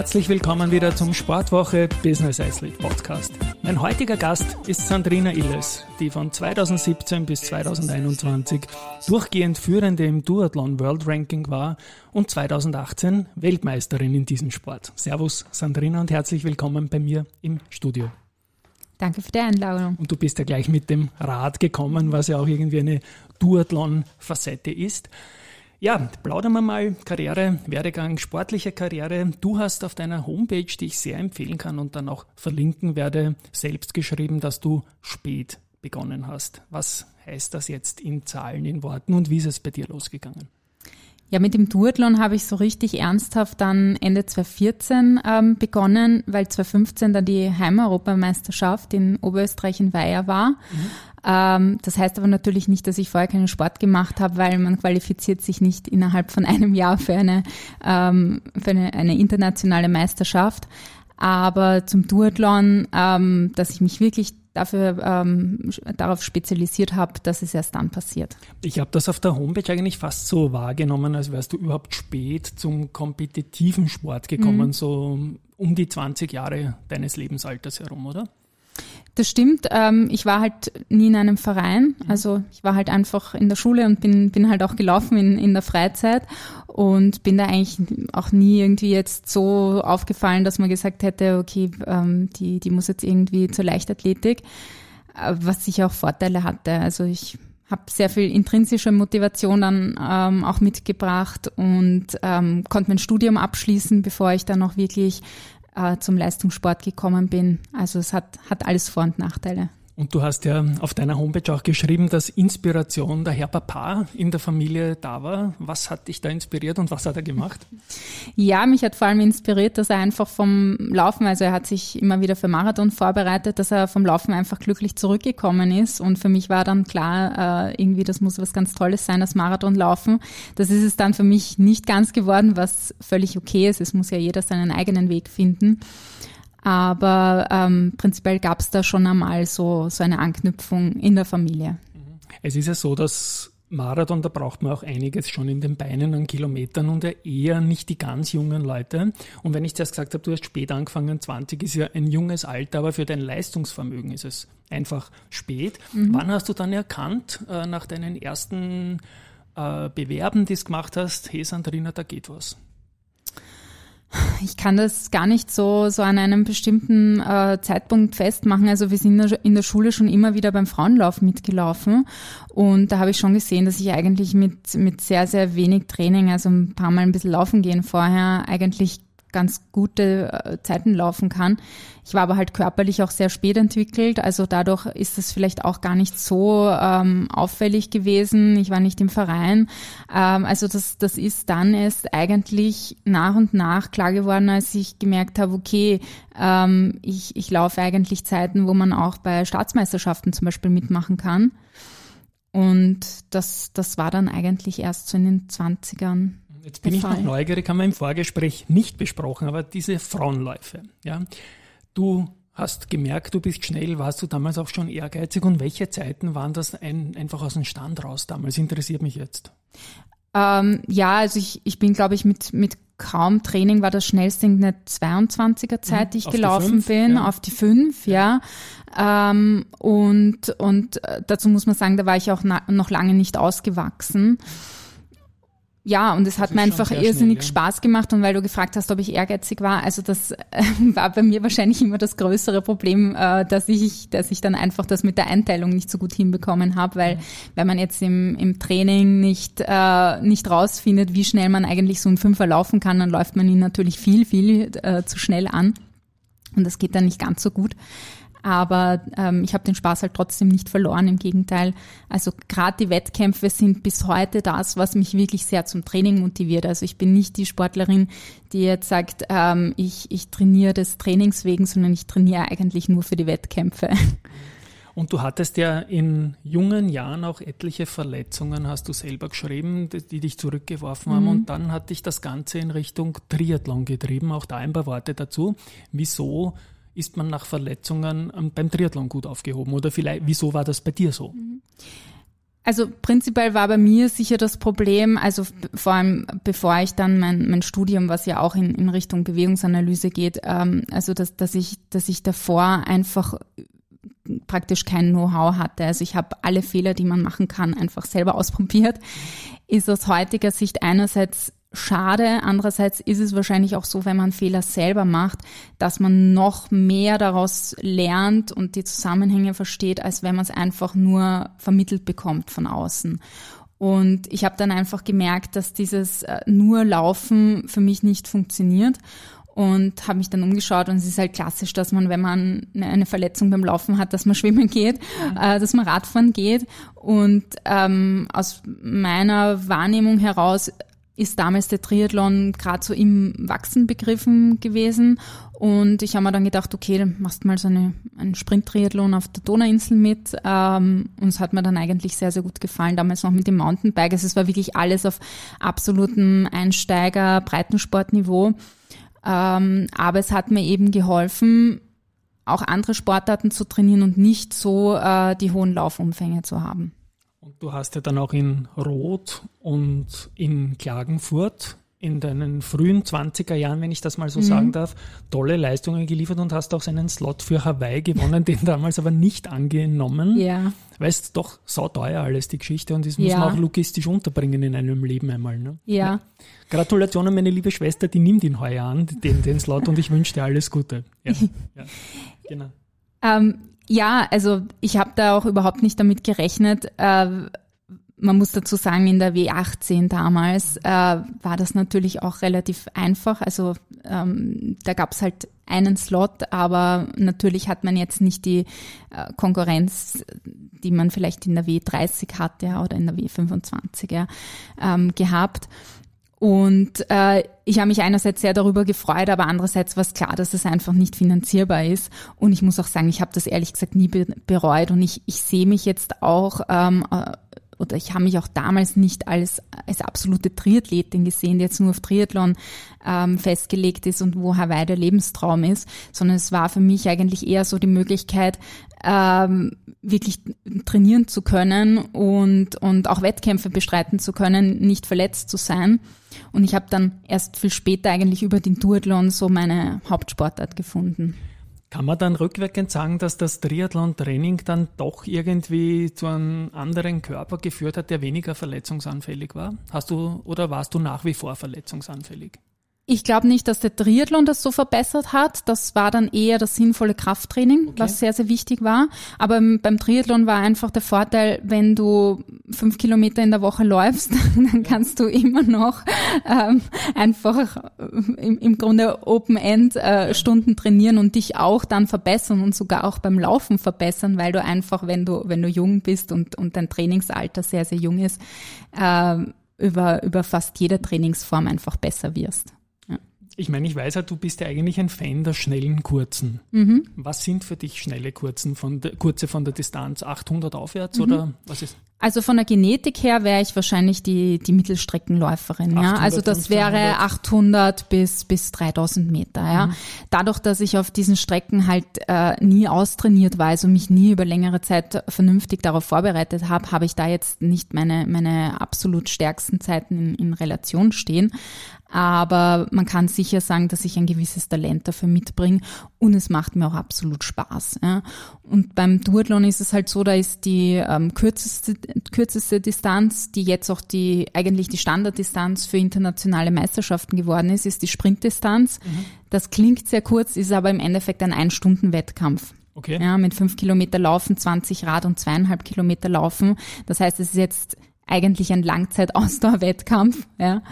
Herzlich willkommen wieder zum Sportwoche Business Athlete Podcast. Mein heutiger Gast ist Sandrina Illes, die von 2017 bis 2021 durchgehend Führende im Duathlon World Ranking war und 2018 Weltmeisterin in diesem Sport. Servus Sandrina und herzlich willkommen bei mir im Studio. Danke für die Einladung. Und du bist ja gleich mit dem Rad gekommen, was ja auch irgendwie eine Duathlon-Facette ist. Ja, plaudern wir mal Karriere, Werdegang, sportliche Karriere. Du hast auf deiner Homepage, die ich sehr empfehlen kann und dann auch verlinken werde, selbst geschrieben, dass du spät begonnen hast. Was heißt das jetzt in Zahlen, in Worten und wie ist es bei dir losgegangen? Ja, mit dem Duathlon habe ich so richtig ernsthaft dann Ende 2014 ähm, begonnen, weil 2015 dann die Heimeuropameisterschaft in Oberösterreich in Weiher war. Mhm. Ähm, das heißt aber natürlich nicht, dass ich vorher keinen Sport gemacht habe, weil man qualifiziert sich nicht innerhalb von einem Jahr für eine, ähm, für eine, eine internationale Meisterschaft. Aber zum Duathlon, ähm, dass ich mich wirklich dafür ähm, darauf spezialisiert habe, dass es erst dann passiert. Ich habe das auf der Homepage eigentlich fast so wahrgenommen, als wärst du überhaupt spät zum kompetitiven Sport gekommen, mhm. so um die 20 Jahre deines Lebensalters herum, oder? Das stimmt. Ähm, ich war halt nie in einem Verein. Also ich war halt einfach in der Schule und bin, bin halt auch gelaufen in, in der Freizeit und bin da eigentlich auch nie irgendwie jetzt so aufgefallen, dass man gesagt hätte, okay, ähm, die, die muss jetzt irgendwie zur Leichtathletik, äh, was sicher auch Vorteile hatte. Also ich habe sehr viel intrinsische Motivation dann ähm, auch mitgebracht und ähm, konnte mein Studium abschließen, bevor ich dann auch wirklich äh, zum Leistungssport gekommen bin. Also es hat, hat alles Vor- und Nachteile. Und du hast ja auf deiner Homepage auch geschrieben, dass Inspiration der Herr Papa in der Familie da war. Was hat dich da inspiriert und was hat er gemacht? Ja, mich hat vor allem inspiriert, dass er einfach vom Laufen, also er hat sich immer wieder für Marathon vorbereitet, dass er vom Laufen einfach glücklich zurückgekommen ist. Und für mich war dann klar, äh, irgendwie, das muss was ganz Tolles sein, das Marathon laufen. Das ist es dann für mich nicht ganz geworden, was völlig okay ist. Es muss ja jeder seinen eigenen Weg finden. Aber ähm, prinzipiell gab es da schon einmal so, so eine Anknüpfung in der Familie. Mhm. Es ist ja so, dass Marathon, da braucht man auch einiges schon in den Beinen an Kilometern und ja eher nicht die ganz jungen Leute. Und wenn ich zuerst gesagt habe, du hast spät angefangen, 20 ist ja ein junges Alter, aber für dein Leistungsvermögen ist es einfach spät. Mhm. Wann hast du dann erkannt, äh, nach deinen ersten äh, Bewerben, die du gemacht hast, hey Sandrina, da geht was? Ich kann das gar nicht so, so an einem bestimmten äh, Zeitpunkt festmachen. Also wir sind in der Schule schon immer wieder beim Frauenlauf mitgelaufen und da habe ich schon gesehen, dass ich eigentlich mit, mit sehr, sehr wenig Training, also ein paar Mal ein bisschen laufen gehen vorher, eigentlich ganz gute äh, Zeiten laufen kann. Ich war aber halt körperlich auch sehr spät entwickelt, also dadurch ist es vielleicht auch gar nicht so ähm, auffällig gewesen. Ich war nicht im Verein. Ähm, also das, das ist dann erst eigentlich nach und nach klar geworden, als ich gemerkt habe, okay, ähm, ich, ich laufe eigentlich Zeiten, wo man auch bei Staatsmeisterschaften zum Beispiel mitmachen kann. Und das, das war dann eigentlich erst so in den 20ern. Jetzt bin ich noch neugierig, haben wir im Vorgespräch nicht besprochen, aber diese Frauenläufe, ja. Du hast gemerkt, du bist schnell, warst du damals auch schon ehrgeizig und welche Zeiten waren das ein, einfach aus dem Stand raus damals? Interessiert mich jetzt. Ähm, ja, also ich, ich bin, glaube ich, mit, mit kaum Training war das schnellste eine 22er Zeit, mhm, die ich gelaufen die fünf, bin, ja. auf die 5, ja. ja. Ähm, und, und äh, dazu muss man sagen, da war ich auch noch lange nicht ausgewachsen ja, und es hat mir einfach irrsinnig schnell, ja. Spaß gemacht und weil du gefragt hast, ob ich ehrgeizig war, also das äh, war bei mir wahrscheinlich immer das größere Problem, äh, dass ich, dass ich dann einfach das mit der Einteilung nicht so gut hinbekommen habe, weil wenn man jetzt im, im Training nicht, äh, nicht rausfindet, wie schnell man eigentlich so einen Fünfer laufen kann, dann läuft man ihn natürlich viel, viel äh, zu schnell an und das geht dann nicht ganz so gut. Aber ähm, ich habe den Spaß halt trotzdem nicht verloren. Im Gegenteil, also gerade die Wettkämpfe sind bis heute das, was mich wirklich sehr zum Training motiviert. Also ich bin nicht die Sportlerin, die jetzt sagt, ähm, ich, ich trainiere des Trainings wegen, sondern ich trainiere eigentlich nur für die Wettkämpfe. Und du hattest ja in jungen Jahren auch etliche Verletzungen, hast du selber geschrieben, die, die dich zurückgeworfen haben. Mhm. Und dann hat dich das Ganze in Richtung Triathlon getrieben. Auch da ein paar Worte dazu. Wieso ist man nach Verletzungen ähm, beim Triathlon gut aufgehoben? Oder vielleicht, wieso war das bei dir so? Mhm. Also prinzipiell war bei mir sicher das Problem, also vor allem bevor ich dann mein, mein Studium, was ja auch in, in Richtung Bewegungsanalyse geht, ähm, also dass, dass ich, dass ich davor einfach praktisch kein Know-how hatte. Also ich habe alle Fehler, die man machen kann, einfach selber ausprobiert. Ist aus heutiger Sicht einerseits schade. Andererseits ist es wahrscheinlich auch so, wenn man Fehler selber macht, dass man noch mehr daraus lernt und die Zusammenhänge versteht, als wenn man es einfach nur vermittelt bekommt von außen. Und ich habe dann einfach gemerkt, dass dieses äh, nur Laufen für mich nicht funktioniert und habe mich dann umgeschaut und es ist halt klassisch, dass man, wenn man eine Verletzung beim Laufen hat, dass man schwimmen geht, ja. äh, dass man Radfahren geht und ähm, aus meiner Wahrnehmung heraus ist damals der Triathlon gerade so im Wachsen begriffen gewesen. Und ich habe mir dann gedacht, okay, dann machst du mal so eine, einen Sprint-Triathlon auf der Donauinsel mit. Ähm, und es hat mir dann eigentlich sehr, sehr gut gefallen. Damals noch mit dem Mountainbike. Also es war wirklich alles auf absolutem Einsteiger-Breitensportniveau. Ähm, aber es hat mir eben geholfen, auch andere Sportarten zu trainieren und nicht so äh, die hohen Laufumfänge zu haben. Du hast ja dann auch in Rot und in Klagenfurt in deinen frühen 20er Jahren, wenn ich das mal so mhm. sagen darf, tolle Leistungen geliefert und hast auch seinen Slot für Hawaii gewonnen, den damals aber nicht angenommen. Ja. Weil es doch sauteuer alles, die Geschichte, und das muss ja. man auch logistisch unterbringen in einem Leben einmal. Ne? Ja. ja. Gratulation meine liebe Schwester, die nimmt ihn heuer an, den, den Slot, und ich wünsche dir alles Gute. Ja, ja. genau. Ähm, ja, also ich habe da auch überhaupt nicht damit gerechnet. Äh, man muss dazu sagen, in der W18 damals äh, war das natürlich auch relativ einfach. Also ähm, da gab es halt einen Slot, aber natürlich hat man jetzt nicht die äh, Konkurrenz, die man vielleicht in der W30 hatte oder in der W25 ja, ähm, gehabt. Und äh, ich habe mich einerseits sehr darüber gefreut, aber andererseits war es klar, dass es einfach nicht finanzierbar ist. Und ich muss auch sagen, ich habe das ehrlich gesagt nie bereut. Und ich, ich sehe mich jetzt auch ähm, äh, oder ich habe mich auch damals nicht als, als absolute Triathletin gesehen, die jetzt nur auf Triathlon ähm, festgelegt ist und wo Hawaii der Lebenstraum ist, sondern es war für mich eigentlich eher so die Möglichkeit, ähm, wirklich trainieren zu können und, und auch Wettkämpfe bestreiten zu können, nicht verletzt zu sein. Und ich habe dann erst viel später eigentlich über den Duathlon so meine Hauptsportart gefunden. Kann man dann rückwirkend sagen, dass das Triathlon-Training dann doch irgendwie zu einem anderen Körper geführt hat, der weniger verletzungsanfällig war? Hast du oder warst du nach wie vor verletzungsanfällig? Ich glaube nicht, dass der Triathlon das so verbessert hat. Das war dann eher das sinnvolle Krafttraining, okay. was sehr, sehr wichtig war. Aber beim Triathlon war einfach der Vorteil, wenn du fünf Kilometer in der Woche läufst, dann kannst du immer noch ähm, einfach im, im Grunde Open-End äh, Stunden trainieren und dich auch dann verbessern und sogar auch beim Laufen verbessern, weil du einfach, wenn du, wenn du jung bist und, und dein Trainingsalter sehr, sehr jung ist, äh, über, über fast jede Trainingsform einfach besser wirst ich meine, ich weiß ja, du bist ja eigentlich ein Fan der schnellen Kurzen. Mhm. Was sind für dich schnelle Kurzen von der, Kurze von der Distanz? 800 aufwärts mhm. oder was ist? Also von der Genetik her wäre ich wahrscheinlich die, die Mittelstreckenläuferin. Ja? Also das wäre 800 bis, bis 3000 Meter. Ja? Mhm. Dadurch, dass ich auf diesen Strecken halt äh, nie austrainiert war, also mich nie über längere Zeit vernünftig darauf vorbereitet habe, habe ich da jetzt nicht meine, meine absolut stärksten Zeiten in, in Relation stehen. Aber man kann sicher sagen, dass ich ein gewisses Talent dafür mitbringe und es macht mir auch absolut Spaß. Ja. Und beim Duathlon ist es halt so, da ist die ähm, kürzeste, kürzeste Distanz, die jetzt auch die eigentlich die Standarddistanz für internationale Meisterschaften geworden ist, ist die Sprintdistanz. Mhm. Das klingt sehr kurz, ist aber im Endeffekt ein Ein-Stunden-Wettkampf. Okay. Ja, mit fünf Kilometer Laufen, 20 Rad und zweieinhalb Kilometer Laufen. Das heißt, es ist jetzt eigentlich ein Langzeit-Ausdauer-Wettkampf. Ja.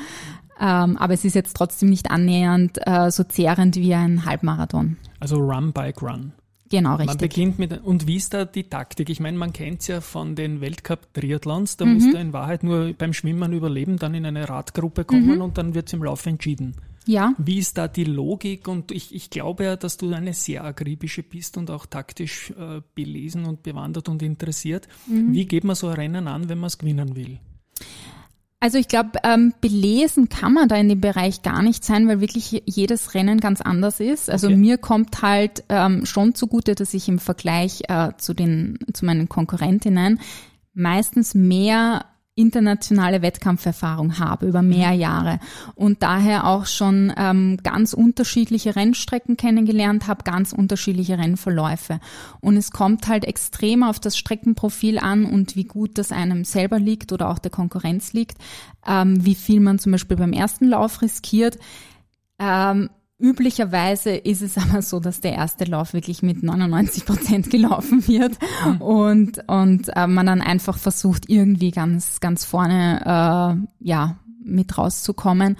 Ähm, aber es ist jetzt trotzdem nicht annähernd äh, so zehrend wie ein Halbmarathon. Also Run, Bike, Run. Genau, richtig. Man beginnt mit, und wie ist da die Taktik? Ich meine, man kennt es ja von den Weltcup-Triathlons, da mhm. musst du in Wahrheit nur beim Schwimmen überleben, dann in eine Radgruppe kommen mhm. und dann wird es im Lauf entschieden. Ja. Wie ist da die Logik? Und ich, ich glaube ja, dass du eine sehr akribische bist und auch taktisch äh, belesen und bewandert und interessiert. Mhm. Wie geht man so ein Rennen an, wenn man es gewinnen will? Also ich glaube, ähm, belesen kann man da in dem Bereich gar nicht sein, weil wirklich jedes Rennen ganz anders ist. Also okay. mir kommt halt ähm, schon zugute, dass ich im Vergleich äh, zu den zu meinen Konkurrentinnen meistens mehr internationale Wettkampferfahrung habe über mehr mhm. Jahre und daher auch schon ähm, ganz unterschiedliche Rennstrecken kennengelernt habe, ganz unterschiedliche Rennverläufe. Und es kommt halt extrem auf das Streckenprofil an und wie gut das einem selber liegt oder auch der Konkurrenz liegt, ähm, wie viel man zum Beispiel beim ersten Lauf riskiert. Ähm, Üblicherweise ist es aber so, dass der erste Lauf wirklich mit 99 Prozent gelaufen wird mhm. und, und äh, man dann einfach versucht, irgendwie ganz, ganz vorne äh, ja, mit rauszukommen.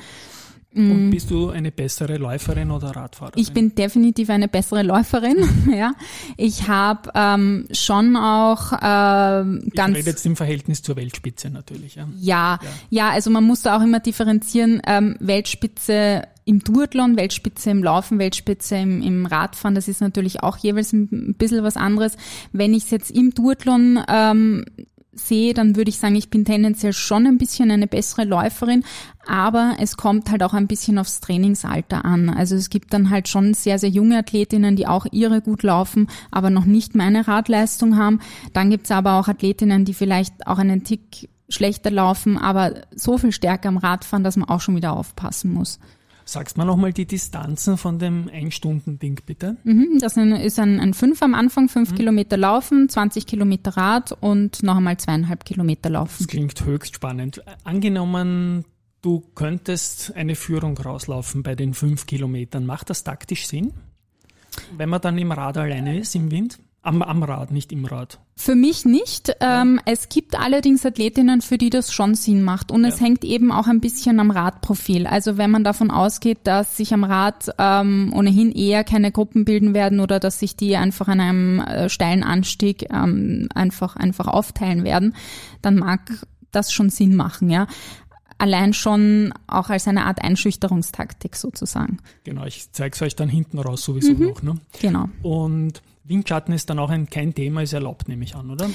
Und mm. bist du eine bessere Läuferin oder Radfahrerin? Ich bin definitiv eine bessere Läuferin. ja, ich habe ähm, schon auch äh, ganz. Ich rede jetzt im Verhältnis zur Weltspitze natürlich. Ja, ja, ja. ja also man muss da auch immer differenzieren. Ähm, Weltspitze im Duathlon, Weltspitze im Laufen, Weltspitze im, im Radfahren, das ist natürlich auch jeweils ein bisschen was anderes. Wenn ich es jetzt im Duathlon ähm, sehe, dann würde ich sagen, ich bin tendenziell schon ein bisschen eine bessere Läuferin, aber es kommt halt auch ein bisschen aufs Trainingsalter an. Also es gibt dann halt schon sehr, sehr junge Athletinnen, die auch ihre gut laufen, aber noch nicht meine Radleistung haben. Dann gibt's aber auch Athletinnen, die vielleicht auch einen Tick schlechter laufen, aber so viel stärker am Radfahren, dass man auch schon wieder aufpassen muss. Sagst mal nochmal die Distanzen von dem Ein-Stunden-Ding, bitte? Mhm, das ist ein, ein Fünf am Anfang, fünf mhm. Kilometer laufen, 20 Kilometer Rad und noch einmal zweieinhalb Kilometer laufen. Das klingt höchst spannend. Angenommen, du könntest eine Führung rauslaufen bei den fünf Kilometern. Macht das taktisch Sinn? Wenn man dann im Rad alleine ist, im Wind? Am, am Rad, nicht im Rad. Für mich nicht. Ähm, es gibt allerdings Athletinnen, für die das schon Sinn macht. Und ja. es hängt eben auch ein bisschen am Radprofil. Also wenn man davon ausgeht, dass sich am Rad ähm, ohnehin eher keine Gruppen bilden werden oder dass sich die einfach an einem äh, steilen Anstieg ähm, einfach, einfach aufteilen werden, dann mag das schon Sinn machen, ja allein schon auch als eine Art Einschüchterungstaktik sozusagen. Genau, ich zeige es euch dann hinten raus sowieso mhm, noch. Ne? Genau. Und Windschatten ist dann auch ein, kein Thema, ist erlaubt, nehme ich an, oder?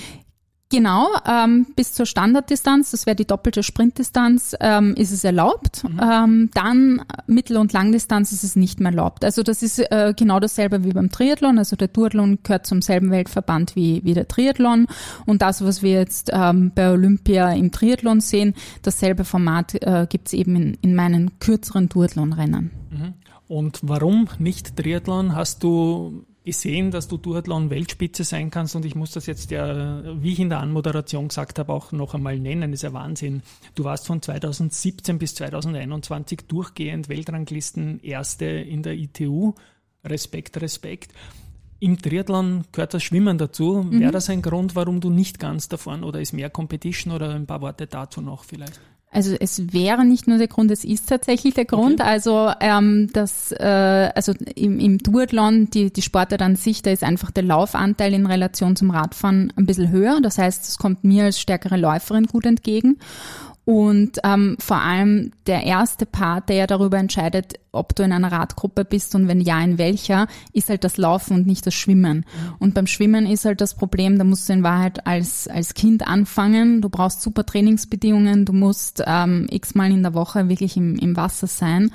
Genau, ähm, bis zur Standarddistanz, das wäre die doppelte Sprintdistanz, ähm, ist es erlaubt. Mhm. Ähm, dann Mittel- und Langdistanz ist es nicht mehr erlaubt. Also das ist äh, genau dasselbe wie beim Triathlon. Also der Duathlon gehört zum selben Weltverband wie, wie der Triathlon. Und das, was wir jetzt ähm, bei Olympia im Triathlon sehen, dasselbe Format äh, gibt es eben in, in meinen kürzeren Duathlon-Rennen. Mhm. Und warum nicht Triathlon? Hast du gesehen, dass du Duathlon Weltspitze sein kannst und ich muss das jetzt ja, wie ich in der Anmoderation gesagt habe, auch noch einmal nennen. Das ist ja Wahnsinn. Du warst von 2017 bis 2021 durchgehend Weltranglisten Erste in der ITU. Respekt, Respekt. Im Triathlon gehört das Schwimmen dazu. Mhm. Wäre das ein Grund, warum du nicht ganz davon oder ist mehr Competition oder ein paar Worte dazu noch vielleicht? Also es wäre nicht nur der Grund, es ist tatsächlich der Grund. Okay. Also ähm, das, äh, also im, im Duathlon, die, die Sportart an sich, da ist einfach der Laufanteil in Relation zum Radfahren ein bisschen höher. Das heißt, es kommt mir als stärkere Läuferin gut entgegen. Und ähm, vor allem der erste Part, der ja darüber entscheidet, ob du in einer Radgruppe bist und wenn ja, in welcher, ist halt das Laufen und nicht das Schwimmen. Und beim Schwimmen ist halt das Problem, da musst du in Wahrheit als, als Kind anfangen. Du brauchst super Trainingsbedingungen, du musst ähm, x-mal in der Woche wirklich im, im Wasser sein.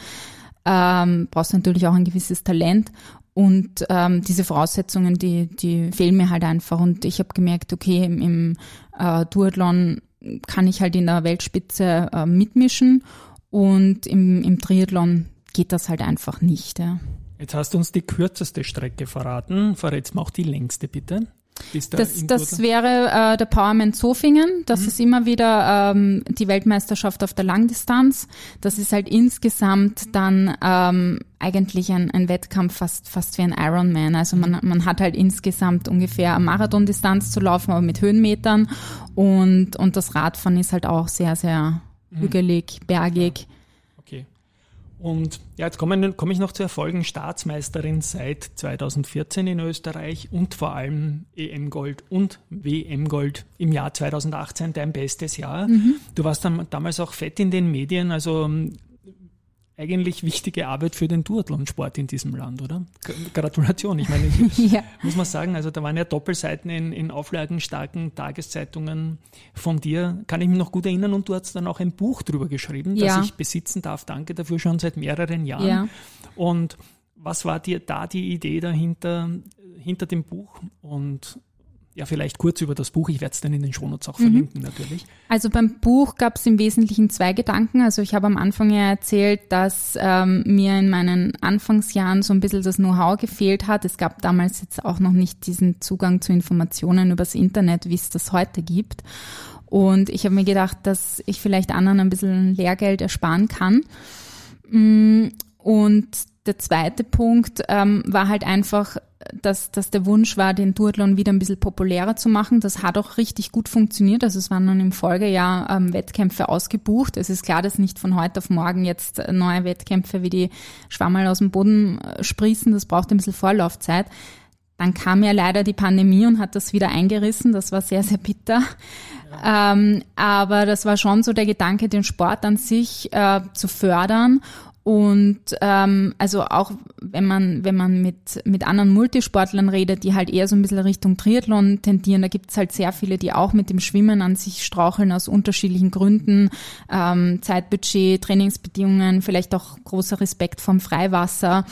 Ähm, brauchst natürlich auch ein gewisses Talent. Und ähm, diese Voraussetzungen, die, die fehlen mir halt einfach. Und ich habe gemerkt, okay, im, im äh, Duathlon kann ich halt in der Weltspitze äh, mitmischen und im, im Triathlon geht das halt einfach nicht. Ja. Jetzt hast du uns die kürzeste Strecke verraten. Verrätst mal auch die längste, bitte. Das, das wäre äh, der Powerman Zofingen. Das mhm. ist immer wieder ähm, die Weltmeisterschaft auf der Langdistanz. Das ist halt insgesamt dann ähm, eigentlich ein, ein Wettkampf fast, fast wie ein Ironman. Also man, mhm. man hat halt insgesamt ungefähr eine Marathondistanz zu laufen, aber mit Höhenmetern. Und, und das Radfahren ist halt auch sehr, sehr mhm. hügelig, bergig. Okay. Und ja, jetzt komme komm ich noch zu Erfolgen. Staatsmeisterin seit 2014 in Österreich und vor allem EM-Gold und WM-Gold im Jahr 2018, dein bestes Jahr. Mhm. Du warst dann, damals auch fett in den Medien, also eigentlich wichtige Arbeit für den Duathlon-Sport in diesem Land, oder? Gratulation. Ich meine, ich, ja. muss man sagen, also da waren ja Doppelseiten in, in auflagenstarken Tageszeitungen von dir, kann ich mich noch gut erinnern und du hast dann auch ein Buch drüber geschrieben, ja. das ich besitzen darf. Danke dafür schon seit mehreren Jahren. Ja. Und was war dir da die Idee dahinter, hinter dem Buch? Und ja, vielleicht kurz über das Buch. Ich werde es dann in den Shownotes auch mhm. verlinken, natürlich. Also beim Buch gab es im Wesentlichen zwei Gedanken. Also ich habe am Anfang ja erzählt, dass ähm, mir in meinen Anfangsjahren so ein bisschen das Know-how gefehlt hat. Es gab damals jetzt auch noch nicht diesen Zugang zu Informationen übers Internet, wie es das heute gibt. Und ich habe mir gedacht, dass ich vielleicht anderen ein bisschen Lehrgeld ersparen kann. Mm, und der zweite Punkt ähm, war halt einfach, dass, dass der Wunsch war, den Duathlon wieder ein bisschen populärer zu machen. Das hat auch richtig gut funktioniert. Also es waren dann im Folgejahr ähm, Wettkämpfe ausgebucht. Es ist klar, dass nicht von heute auf morgen jetzt neue Wettkämpfe wie die Schwammerl aus dem Boden äh, sprießen. Das braucht ein bisschen Vorlaufzeit. Dann kam ja leider die Pandemie und hat das wieder eingerissen. Das war sehr, sehr bitter. Ja. Ähm, aber das war schon so der Gedanke, den Sport an sich äh, zu fördern und ähm, also auch wenn man, wenn man mit, mit anderen Multisportlern redet, die halt eher so ein bisschen Richtung Triathlon tendieren, da gibt's halt sehr viele, die auch mit dem Schwimmen an sich straucheln aus unterschiedlichen Gründen. Ähm, Zeitbudget, Trainingsbedingungen, vielleicht auch großer Respekt vom Freiwasser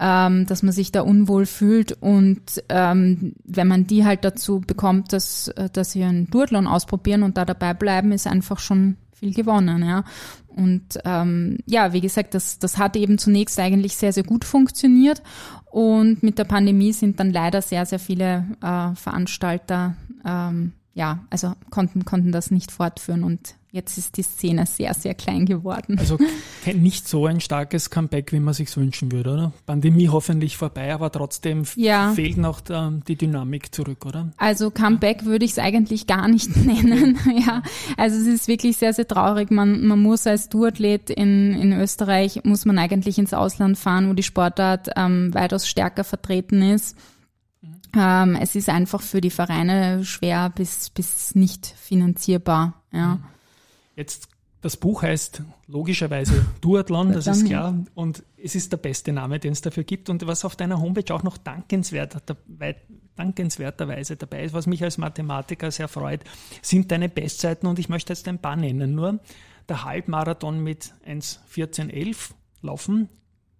ähm, dass man sich da unwohl fühlt und ähm, wenn man die halt dazu bekommt, dass, dass sie einen Duathlon ausprobieren und da dabei bleiben, ist einfach schon viel gewonnen, ja. Und ähm, ja, wie gesagt, das, das hat eben zunächst eigentlich sehr, sehr gut funktioniert. Und mit der Pandemie sind dann leider sehr, sehr viele äh, Veranstalter, ähm, ja, also konnten, konnten das nicht fortführen und Jetzt ist die Szene sehr, sehr klein geworden. Also nicht so ein starkes Comeback, wie man sich wünschen würde, oder? Pandemie hoffentlich vorbei, aber trotzdem ja. fehlt noch die Dynamik zurück, oder? Also Comeback würde ich es eigentlich gar nicht nennen. ja, also es ist wirklich sehr, sehr traurig. Man, man muss als Duathlet in, in Österreich, muss man eigentlich ins Ausland fahren, wo die Sportart ähm, weitaus stärker vertreten ist. Ähm, es ist einfach für die Vereine schwer bis, bis nicht finanzierbar. Ja. Mhm. Jetzt, das Buch heißt logischerweise Duathlon, das ist klar. Und es ist der beste Name, den es dafür gibt. Und was auf deiner Homepage auch noch dankenswert, dankenswerterweise dabei ist, was mich als Mathematiker sehr freut, sind deine Bestzeiten. Und ich möchte jetzt ein paar nennen. Nur der Halbmarathon mit 1,1411 laufen,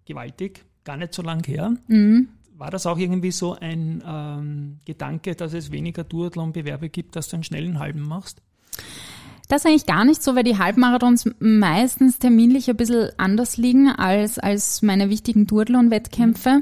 gewaltig, gar nicht so lang her. Mhm. War das auch irgendwie so ein ähm, Gedanke, dass es weniger Duathlon-Bewerbe gibt, dass du einen schnellen Halben machst? Das eigentlich gar nicht so, weil die Halbmarathons meistens terminlich ein bisschen anders liegen als, als meine wichtigen Duathlon-Wettkämpfe.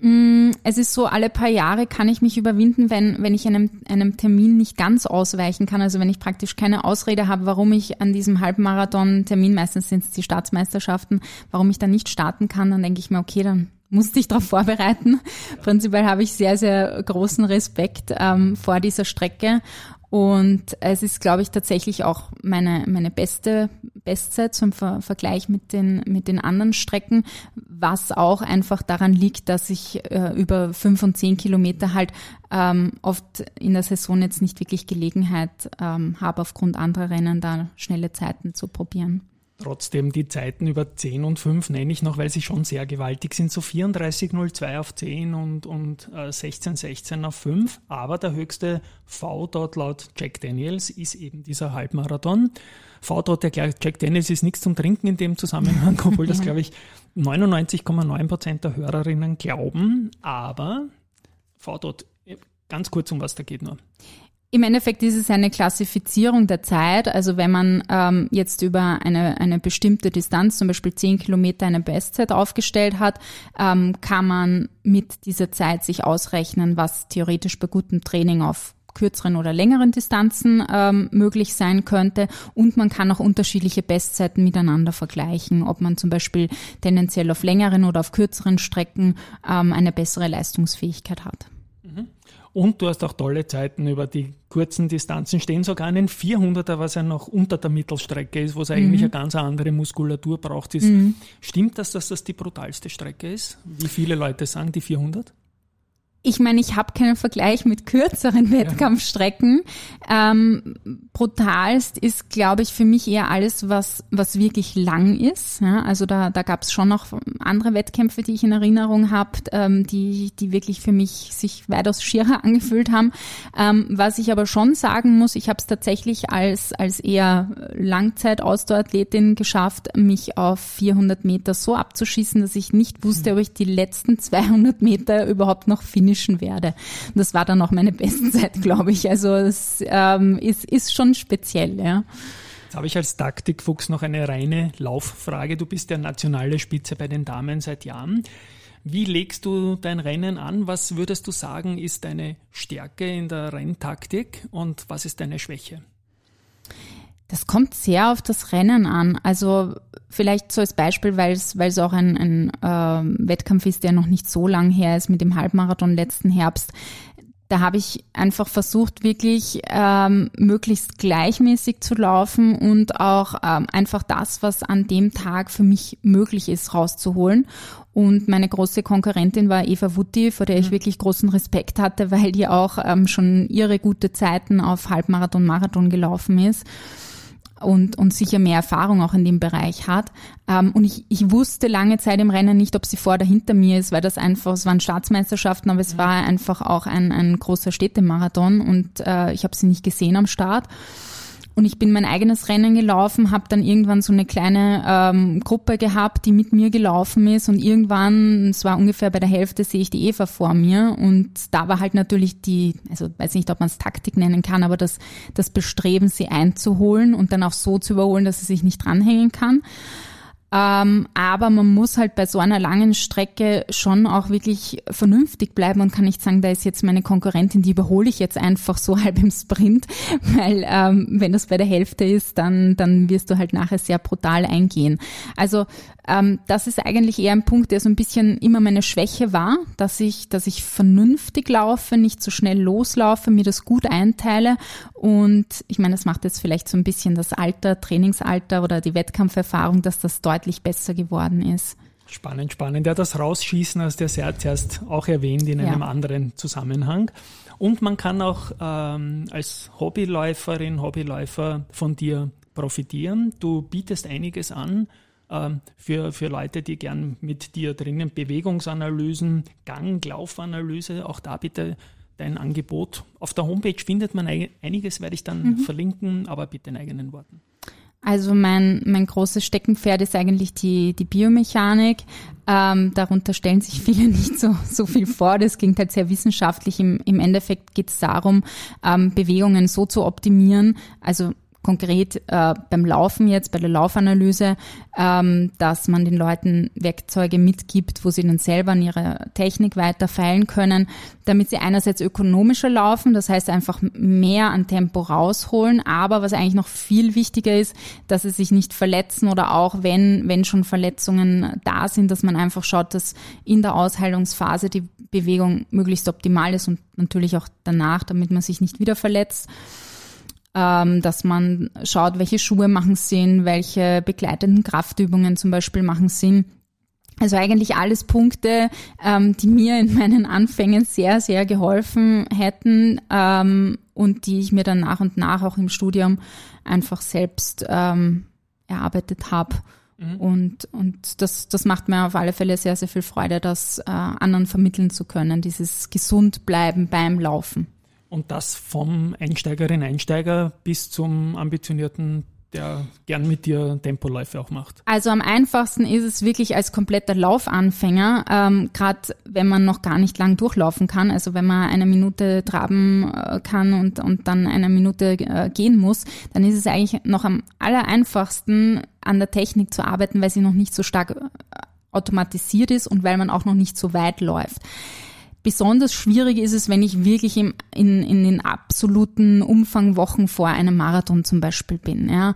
Mm, es ist so, alle paar Jahre kann ich mich überwinden, wenn, wenn ich einem, einem Termin nicht ganz ausweichen kann. Also wenn ich praktisch keine Ausrede habe, warum ich an diesem Halbmarathon-Termin, meistens sind es die Staatsmeisterschaften, warum ich da nicht starten kann, dann denke ich mir, okay, dann musste ich darauf vorbereiten. Prinzipiell habe ich sehr, sehr großen Respekt ähm, vor dieser Strecke und es ist, glaube ich, tatsächlich auch meine, meine beste Bestzeit zum Ver Vergleich mit den, mit den anderen Strecken, was auch einfach daran liegt, dass ich äh, über fünf und zehn Kilometer halt ähm, oft in der Saison jetzt nicht wirklich Gelegenheit ähm, habe, aufgrund anderer Rennen da schnelle Zeiten zu probieren. Trotzdem die Zeiten über 10 und 5 nenne ich noch, weil sie schon sehr gewaltig sind. So 34,02 auf 10 und, und äh, 16, 16 auf 5. Aber der höchste V dort laut Jack Daniels ist eben dieser Halbmarathon. V dort, der Jack Daniels ist nichts zum Trinken in dem Zusammenhang, obwohl das, glaube ich, 99,9 Prozent der Hörerinnen glauben. Aber V dort, ganz kurz, um was da geht nur. Im Endeffekt ist es eine Klassifizierung der Zeit. Also wenn man ähm, jetzt über eine, eine bestimmte Distanz, zum Beispiel zehn Kilometer, eine Bestzeit aufgestellt hat, ähm, kann man mit dieser Zeit sich ausrechnen, was theoretisch bei gutem Training auf kürzeren oder längeren Distanzen ähm, möglich sein könnte. Und man kann auch unterschiedliche Bestzeiten miteinander vergleichen, ob man zum Beispiel tendenziell auf längeren oder auf kürzeren Strecken ähm, eine bessere Leistungsfähigkeit hat. Und du hast auch tolle Zeiten über die kurzen Distanzen stehen, sogar einen 400er, was ja noch unter der Mittelstrecke ist, wo es eigentlich mhm. eine ganz andere Muskulatur braucht. Ist. Mhm. Stimmt das, dass das die brutalste Strecke ist? Wie viele Leute sagen die 400? Ich meine, ich habe keinen Vergleich mit kürzeren Wettkampfstrecken. Ähm, brutalst ist, glaube ich, für mich eher alles, was, was wirklich lang ist. Ja, also da, da gab es schon noch andere Wettkämpfe, die ich in Erinnerung habe, ähm, die, die wirklich für mich sich weitaus schierer angefühlt haben. Ähm, was ich aber schon sagen muss, ich habe es tatsächlich als, als eher Langzeit-Ausdauerathletin geschafft, mich auf 400 Meter so abzuschießen, dass ich nicht wusste, ob ich die letzten 200 Meter überhaupt noch finde finishen werde. Das war dann auch meine Bestzeit, glaube ich. Also es ähm, ist, ist schon speziell, ja. Jetzt habe ich als Taktikfuchs noch eine reine Lauffrage. Du bist der nationale Spitze bei den Damen seit Jahren. Wie legst du dein Rennen an? Was würdest du sagen, ist deine Stärke in der Renntaktik und was ist deine Schwäche? Das kommt sehr auf das Rennen an. Also vielleicht so als Beispiel, weil es, weil es auch ein, ein äh, Wettkampf ist, der noch nicht so lang her ist mit dem Halbmarathon letzten Herbst. Da habe ich einfach versucht, wirklich ähm, möglichst gleichmäßig zu laufen und auch ähm, einfach das, was an dem Tag für mich möglich ist, rauszuholen. Und meine große Konkurrentin war Eva Wutti, vor der ich mhm. wirklich großen Respekt hatte, weil die auch ähm, schon ihre gute Zeiten auf Halbmarathon, Marathon gelaufen ist und, und sicher mehr Erfahrung auch in dem Bereich hat. Ähm, und ich, ich wusste lange Zeit im Rennen nicht, ob sie vor oder hinter mir ist, weil das einfach, es waren Staatsmeisterschaften, aber es mhm. war einfach auch ein, ein großer Städtemarathon und äh, ich habe sie nicht gesehen am Start. Und ich bin mein eigenes Rennen gelaufen, habe dann irgendwann so eine kleine ähm, Gruppe gehabt, die mit mir gelaufen ist. Und irgendwann, es war ungefähr bei der Hälfte, sehe ich die Eva vor mir. Und da war halt natürlich die, also weiß nicht, ob man es Taktik nennen kann, aber das, das Bestreben, sie einzuholen und dann auch so zu überholen, dass sie sich nicht dranhängen kann. Ähm, aber man muss halt bei so einer langen Strecke schon auch wirklich vernünftig bleiben und kann nicht sagen, da ist jetzt meine Konkurrentin, die überhole ich jetzt einfach so halb im Sprint, weil ähm, wenn das bei der Hälfte ist, dann, dann wirst du halt nachher sehr brutal eingehen. Also ähm, das ist eigentlich eher ein Punkt, der so ein bisschen immer meine Schwäche war, dass ich, dass ich vernünftig laufe, nicht so schnell loslaufe, mir das gut einteile und ich meine, das macht jetzt vielleicht so ein bisschen das Alter, Trainingsalter oder die Wettkampferfahrung, dass das deutlich besser geworden ist. Spannend, spannend. Ja, das Rausschießen hast du ja zuerst auch erwähnt in einem ja. anderen Zusammenhang. Und man kann auch ähm, als Hobbyläuferin, Hobbyläufer von dir profitieren. Du bietest einiges an ähm, für, für Leute, die gern mit dir drinnen Bewegungsanalysen, Gang, Laufanalyse, auch da bitte dein Angebot. Auf der Homepage findet man einiges, werde ich dann mhm. verlinken, aber bitte in eigenen Worten. Also mein, mein großes Steckenpferd ist eigentlich die, die Biomechanik. Ähm, darunter stellen sich viele nicht so, so viel vor. Das klingt halt sehr wissenschaftlich. Im, im Endeffekt geht es darum, ähm, Bewegungen so zu optimieren, also konkret äh, beim Laufen jetzt, bei der Laufanalyse, ähm, dass man den Leuten Werkzeuge mitgibt, wo sie dann selber an ihrer Technik weiter feilen können, damit sie einerseits ökonomischer laufen, das heißt einfach mehr an Tempo rausholen, aber was eigentlich noch viel wichtiger ist, dass sie sich nicht verletzen oder auch wenn, wenn schon Verletzungen da sind, dass man einfach schaut, dass in der Ausheilungsphase die Bewegung möglichst optimal ist und natürlich auch danach, damit man sich nicht wieder verletzt ähm, dass man schaut, welche Schuhe machen Sinn, welche begleitenden Kraftübungen zum Beispiel machen Sinn. Also eigentlich alles Punkte, ähm, die mir in meinen Anfängen sehr, sehr geholfen hätten ähm, und die ich mir dann nach und nach auch im Studium einfach selbst ähm, erarbeitet habe. Mhm. Und, und das, das macht mir auf alle Fälle sehr, sehr viel Freude, das äh, anderen vermitteln zu können, dieses gesund bleiben beim Laufen. Und das vom Einsteigerin Einsteiger bis zum ambitionierten der gern mit dir Tempoläufe auch macht? Also am einfachsten ist es wirklich als kompletter Laufanfänger, ähm, gerade wenn man noch gar nicht lang durchlaufen kann, also wenn man eine Minute traben äh, kann und, und dann eine Minute äh, gehen muss, dann ist es eigentlich noch am aller einfachsten an der Technik zu arbeiten, weil sie noch nicht so stark äh, automatisiert ist und weil man auch noch nicht so weit läuft. Besonders schwierig ist es, wenn ich wirklich im, in, in den absoluten Umfang Wochen vor einem Marathon zum Beispiel bin. Ja.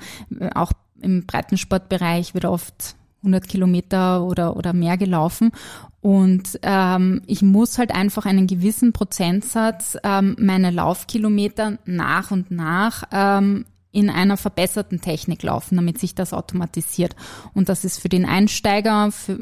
Auch im Breitensportbereich wird oft 100 Kilometer oder, oder mehr gelaufen. Und ähm, ich muss halt einfach einen gewissen Prozentsatz ähm, meiner Laufkilometer nach und nach ähm, in einer verbesserten Technik laufen, damit sich das automatisiert. Und das ist für den Einsteiger für,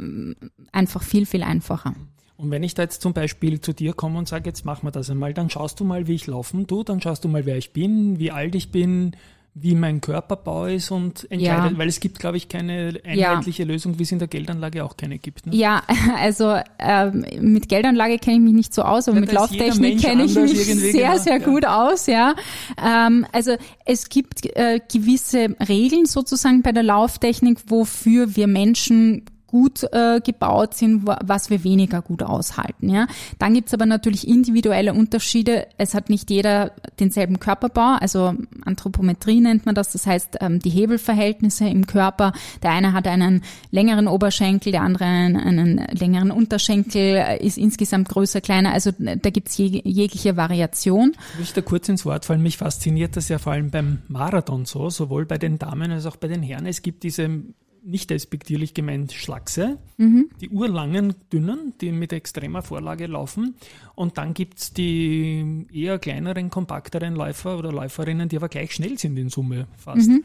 einfach viel, viel einfacher. Und wenn ich da jetzt zum Beispiel zu dir komme und sage, jetzt machen wir das einmal, dann schaust du mal, wie ich laufen tue, dann schaust du mal, wer ich bin, wie alt ich bin, wie mein Körperbau ist und entscheidet, ja. weil es gibt, glaube ich, keine einheitliche ja. Lösung, wie es in der Geldanlage auch keine gibt. Ne? Ja, also ähm, mit Geldanlage kenne ich mich nicht so aus, aber ja, mit Lauftechnik kenne ich mich sehr, genau. sehr gut aus. Ja, ähm, also es gibt äh, gewisse Regeln sozusagen bei der Lauftechnik, wofür wir Menschen gut äh, gebaut sind, was wir weniger gut aushalten. Ja. Dann gibt's aber natürlich individuelle Unterschiede. Es hat nicht jeder denselben Körperbau, also Anthropometrie nennt man das, das heißt ähm, die Hebelverhältnisse im Körper. Der eine hat einen längeren Oberschenkel, der andere einen, einen längeren Unterschenkel, äh, ist insgesamt größer, kleiner. Also da gibt's jeg jegliche Variation. Ich möchte kurz ins Wort fallen. Mich fasziniert das ja vor allem beim Marathon so, sowohl bei den Damen als auch bei den Herren. Es gibt diese nicht despektierlich gemeint Schlachse, mhm. die urlangen, dünnen, die mit extremer Vorlage laufen. Und dann gibt's die eher kleineren, kompakteren Läufer oder Läuferinnen, die aber gleich schnell sind in Summe fast. Mhm.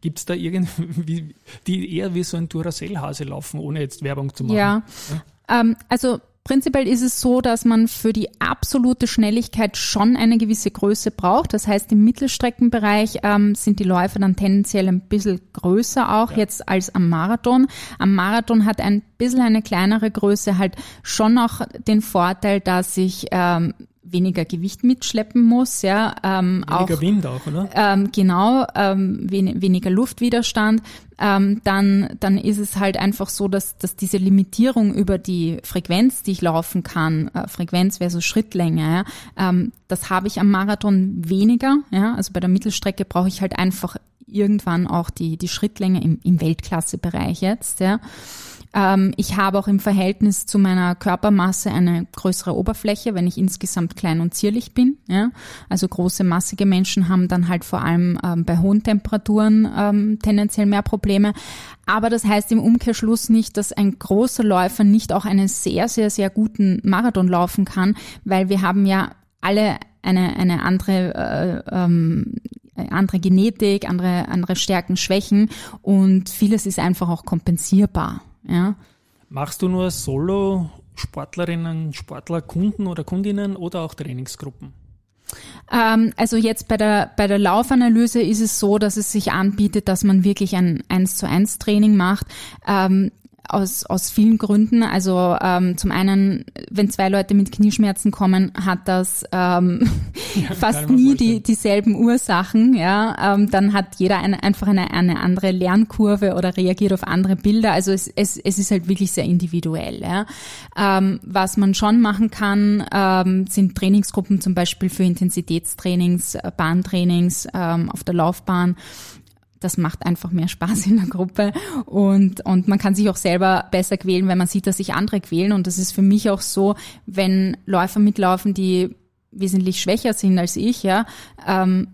Gibt es da irgendwie, die eher wie so ein Duracell-Hase laufen, ohne jetzt Werbung zu machen? Ja, ja? Ähm, also Prinzipiell ist es so, dass man für die absolute Schnelligkeit schon eine gewisse Größe braucht. Das heißt, im Mittelstreckenbereich ähm, sind die Läufer dann tendenziell ein bisschen größer auch ja. jetzt als am Marathon. Am Marathon hat ein bisschen eine kleinere Größe halt schon noch den Vorteil, dass ich ähm, weniger Gewicht mitschleppen muss, ja, ähm, weniger auch, Wind auch, oder? Ähm, genau, ähm, wen, weniger Luftwiderstand. Ähm, dann, dann ist es halt einfach so, dass, dass diese Limitierung über die Frequenz, die ich laufen kann, äh, Frequenz versus Schrittlänge, ja, ähm, das habe ich am Marathon weniger. Ja, also bei der Mittelstrecke brauche ich halt einfach irgendwann auch die, die Schrittlänge im, im Weltklassebereich jetzt, ja. Ähm, ich habe auch im Verhältnis zu meiner Körpermasse eine größere Oberfläche, wenn ich insgesamt klein und zierlich bin. Ja? Also große, massige Menschen haben dann halt vor allem ähm, bei hohen Temperaturen ähm, tendenziell mehr Probleme. Aber das heißt im Umkehrschluss nicht, dass ein großer Läufer nicht auch einen sehr, sehr, sehr guten Marathon laufen kann, weil wir haben ja alle eine, eine andere äh, ähm, andere Genetik, andere, andere Stärken, Schwächen und vieles ist einfach auch kompensierbar. Ja. Machst du nur Solo-Sportlerinnen, Sportler, Kunden oder Kundinnen oder auch Trainingsgruppen? Ähm, also jetzt bei der, bei der Laufanalyse ist es so, dass es sich anbietet, dass man wirklich ein 1 zu 1 Training macht. Ähm, aus, aus vielen Gründen. Also ähm, zum einen, wenn zwei Leute mit Knieschmerzen kommen, hat das ähm, ja, fast nie die, dieselben Ursachen. Ja, ähm, dann hat jeder eine, einfach eine, eine andere Lernkurve oder reagiert auf andere Bilder. Also es, es, es ist halt wirklich sehr individuell. Ja. Ähm, was man schon machen kann, ähm, sind Trainingsgruppen zum Beispiel für Intensitätstrainings, äh, Bahntrainings ähm, auf der Laufbahn das macht einfach mehr Spaß in der Gruppe und, und man kann sich auch selber besser quälen, wenn man sieht, dass sich andere quälen. Und das ist für mich auch so, wenn Läufer mitlaufen, die wesentlich schwächer sind als ich, ja, ähm,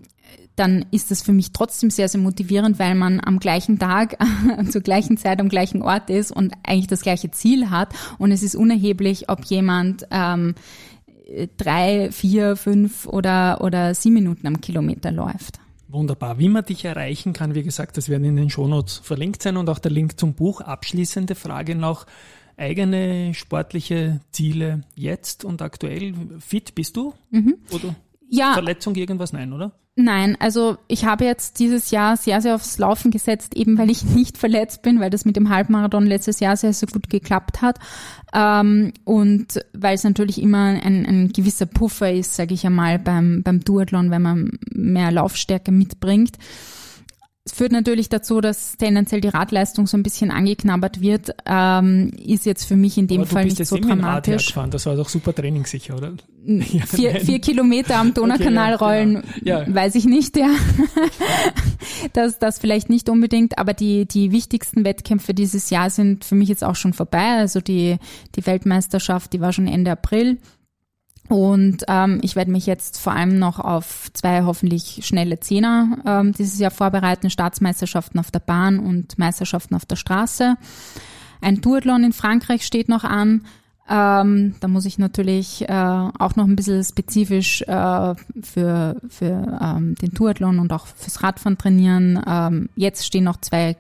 dann ist das für mich trotzdem sehr, sehr motivierend, weil man am gleichen Tag, zur gleichen Zeit am gleichen Ort ist und eigentlich das gleiche Ziel hat. Und es ist unerheblich, ob jemand ähm, drei, vier, fünf oder, oder sieben Minuten am Kilometer läuft. Wunderbar. Wie man dich erreichen kann, wie gesagt, das werden in den Shownotes verlinkt sein und auch der Link zum Buch. Abschließende Frage noch. Eigene sportliche Ziele jetzt und aktuell. Fit bist du? Mhm. Oder ja. Verletzung, irgendwas? Nein, oder? Nein, also ich habe jetzt dieses Jahr sehr, sehr aufs Laufen gesetzt, eben weil ich nicht verletzt bin, weil das mit dem Halbmarathon letztes Jahr sehr, sehr gut geklappt hat. Ähm, und weil es natürlich immer ein, ein gewisser Puffer ist, sage ich einmal, beim, beim Duathlon, wenn man mehr Laufstärke mitbringt. Es führt natürlich dazu, dass tendenziell die Radleistung so ein bisschen angeknabbert wird. Ähm, ist jetzt für mich in dem Fall nicht so dramatisch. Gefahren. Das war doch super trainingssicher, oder? Vier, vier Kilometer am Donaukanal okay, rollen, genau. ja. weiß ich nicht, ja. das, das vielleicht nicht unbedingt, aber die, die wichtigsten Wettkämpfe dieses Jahr sind für mich jetzt auch schon vorbei. Also die, die Weltmeisterschaft, die war schon Ende April. Und ähm, ich werde mich jetzt vor allem noch auf zwei hoffentlich schnelle Zehner ähm, dieses Jahr vorbereiten, Staatsmeisterschaften auf der Bahn und Meisterschaften auf der Straße. Ein Duathlon in Frankreich steht noch an. Ähm, da muss ich natürlich äh, auch noch ein bisschen spezifisch äh, für, für ähm, den Duathlon und auch fürs Radfahren trainieren. Ähm, jetzt stehen noch zwei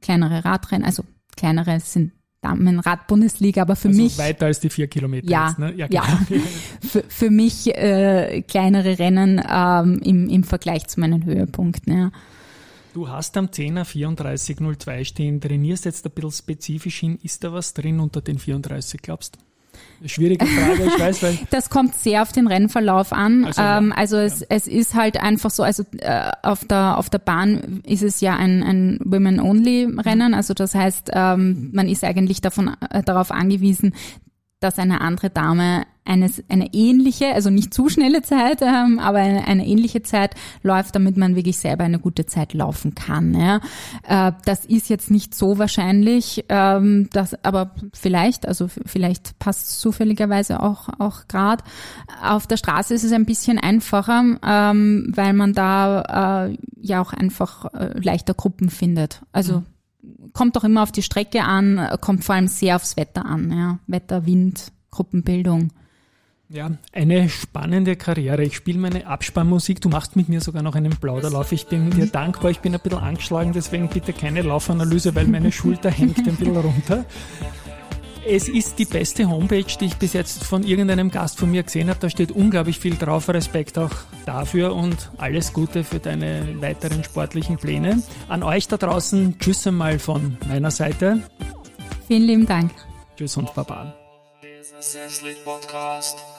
kleinere Radrennen, also kleinere sind Damenrad-Bundesliga, aber für also mich. Weiter als die vier Kilometer. Ja, jetzt, ne? ja, ja. für, für mich äh, kleinere Rennen ähm, im, im Vergleich zu meinen Höhepunkten. Ja. Du hast am 10er 3402 stehen, trainierst jetzt ein bisschen spezifisch hin. Ist da was drin unter den 34, glaubst du? Schwierige Frage, ich weiß, weil. Das kommt sehr auf den Rennverlauf an. Also, ähm, ja. also es, ja. es ist halt einfach so, also äh, auf der auf der Bahn ist es ja ein, ein Women-Only-Rennen. Also das heißt, ähm, man ist eigentlich davon äh, darauf angewiesen, dass eine andere Dame eine, eine ähnliche, also nicht zu schnelle Zeit, ähm, aber eine, eine ähnliche Zeit läuft, damit man wirklich selber eine gute Zeit laufen kann. Ja. Äh, das ist jetzt nicht so wahrscheinlich, ähm, das, aber vielleicht, also vielleicht passt es zufälligerweise auch, auch gerade. Auf der Straße ist es ein bisschen einfacher, ähm, weil man da äh, ja auch einfach äh, leichter Gruppen findet. Also mhm kommt doch immer auf die Strecke an, kommt vor allem sehr aufs Wetter an. Ja. Wetter, Wind, Gruppenbildung. Ja, eine spannende Karriere. Ich spiele meine Abspannmusik. Du machst mit mir sogar noch einen Plauderlauf. Ich bin dir dankbar. Ich bin ein bisschen angeschlagen, deswegen bitte keine Laufanalyse, weil meine Schulter hängt ein bisschen runter. Es ist die beste Homepage, die ich bis jetzt von irgendeinem Gast von mir gesehen habe. Da steht unglaublich viel drauf. Respekt auch dafür und alles Gute für deine weiteren sportlichen Pläne. An euch da draußen, tschüss einmal von meiner Seite. Vielen lieben Dank. Tschüss und Baba. Podcast.